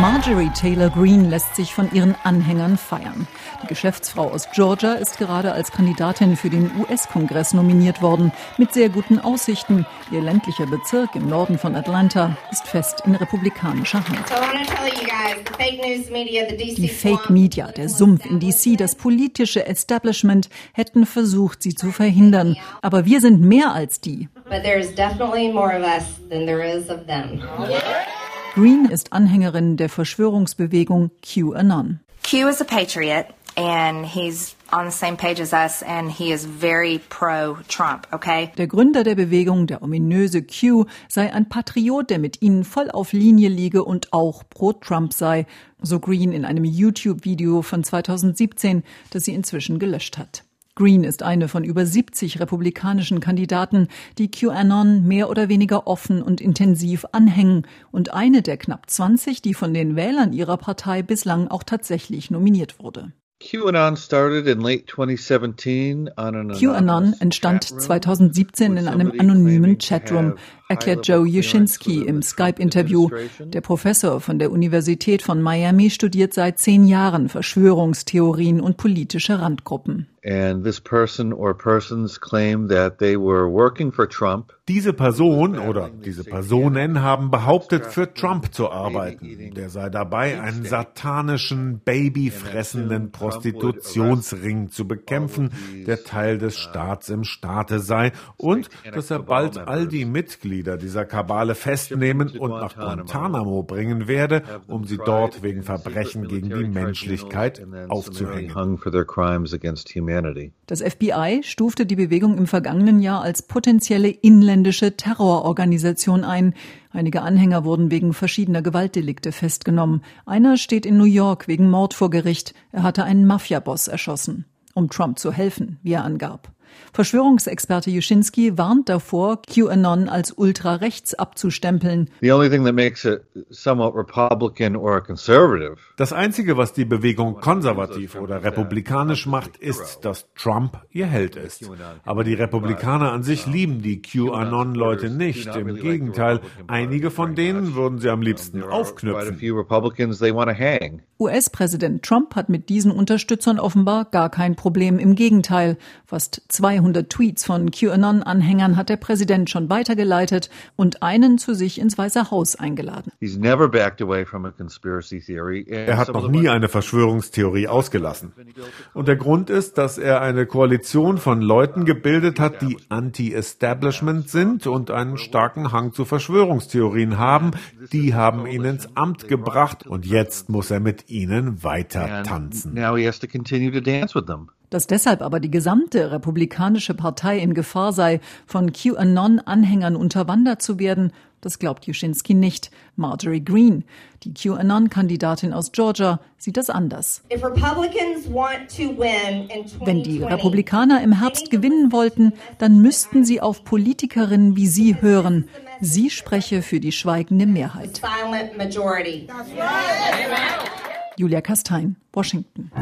Marjorie Taylor Greene lässt sich von ihren Anhängern feiern. Die Geschäftsfrau aus Georgia ist gerade als Kandidatin für den US-Kongress nominiert worden, mit sehr guten Aussichten. Ihr ländlicher Bezirk im Norden von Atlanta ist fest in republikanischer Hand. Die Fake Media, der Sumpf in DC, das politische Establishment hätten versucht, sie zu verhindern. Aber wir sind mehr als die. But there is definitely more of us than there is of them. Green ist Anhängerin der Verschwörungsbewegung QAnon. Q is a patriot and he's on the same page as us and he is very pro Trump, okay? Der Gründer der Bewegung, der ominöse Q, sei ein Patriot, der mit ihnen voll auf Linie liege und auch pro Trump sei, so Green in einem YouTube-Video von 2017, das sie inzwischen gelöscht hat. Green ist eine von über 70 republikanischen Kandidaten, die QAnon mehr oder weniger offen und intensiv anhängen und eine der knapp 20, die von den Wählern ihrer Partei bislang auch tatsächlich nominiert wurde. QAnon entstand 2017 in einem anonymen Chatroom, erklärt Joe Yuschinski im Skype-Interview. Der Professor von der Universität von Miami studiert seit zehn Jahren Verschwörungstheorien und politische Randgruppen. And this person or persons claim that they were working for Trump. Diese Person oder diese Personen haben behauptet, für Trump zu arbeiten. Der sei dabei, einen satanischen, babyfressenden Prostitutionsring zu bekämpfen, der Teil des Staats im Staate sei und dass er bald all die Mitglieder dieser Kabale festnehmen und nach Guantanamo bringen werde, um sie dort wegen Verbrechen gegen die Menschlichkeit aufzuhängen. Das FBI stufte die Bewegung im vergangenen Jahr als potenzielle inländische Terrororganisation ein. Einige Anhänger wurden wegen verschiedener Gewaltdelikte festgenommen. Einer steht in New York wegen Mord vor Gericht. Er hatte einen Mafiaboss erschossen, um Trump zu helfen, wie er angab. Verschwörungsexperte Juschinski warnt davor, QAnon als ultrarechts abzustempeln. Das Einzige, was die Bewegung konservativ oder republikanisch macht, ist, dass Trump ihr Held ist. Aber die Republikaner an sich lieben die QAnon-Leute nicht. Im Gegenteil, einige von denen würden sie am liebsten aufknüpfen. US-Präsident Trump hat mit diesen Unterstützern offenbar gar kein Problem. Im Gegenteil, fast 200 Tweets von QAnon-Anhängern hat der Präsident schon weitergeleitet und einen zu sich ins Weiße Haus eingeladen. Er hat noch nie eine Verschwörungstheorie ausgelassen. Und der Grund ist, dass er eine Koalition von Leuten gebildet hat, die anti-establishment sind und einen starken Hang zu Verschwörungstheorien haben. Die haben ihn ins Amt gebracht und jetzt muss er mit ihnen weiter tanzen. Dass deshalb aber die gesamte republikanische Partei in Gefahr sei, von QAnon-Anhängern unterwandert zu werden, das glaubt Juschinski nicht. Marjorie Greene, die QAnon-Kandidatin aus Georgia, sieht das anders. Wenn die Republikaner im Herbst gewinnen wollten, dann müssten sie auf Politikerinnen wie sie hören. Sie spreche für die schweigende Mehrheit. Julia Kastein, Washington.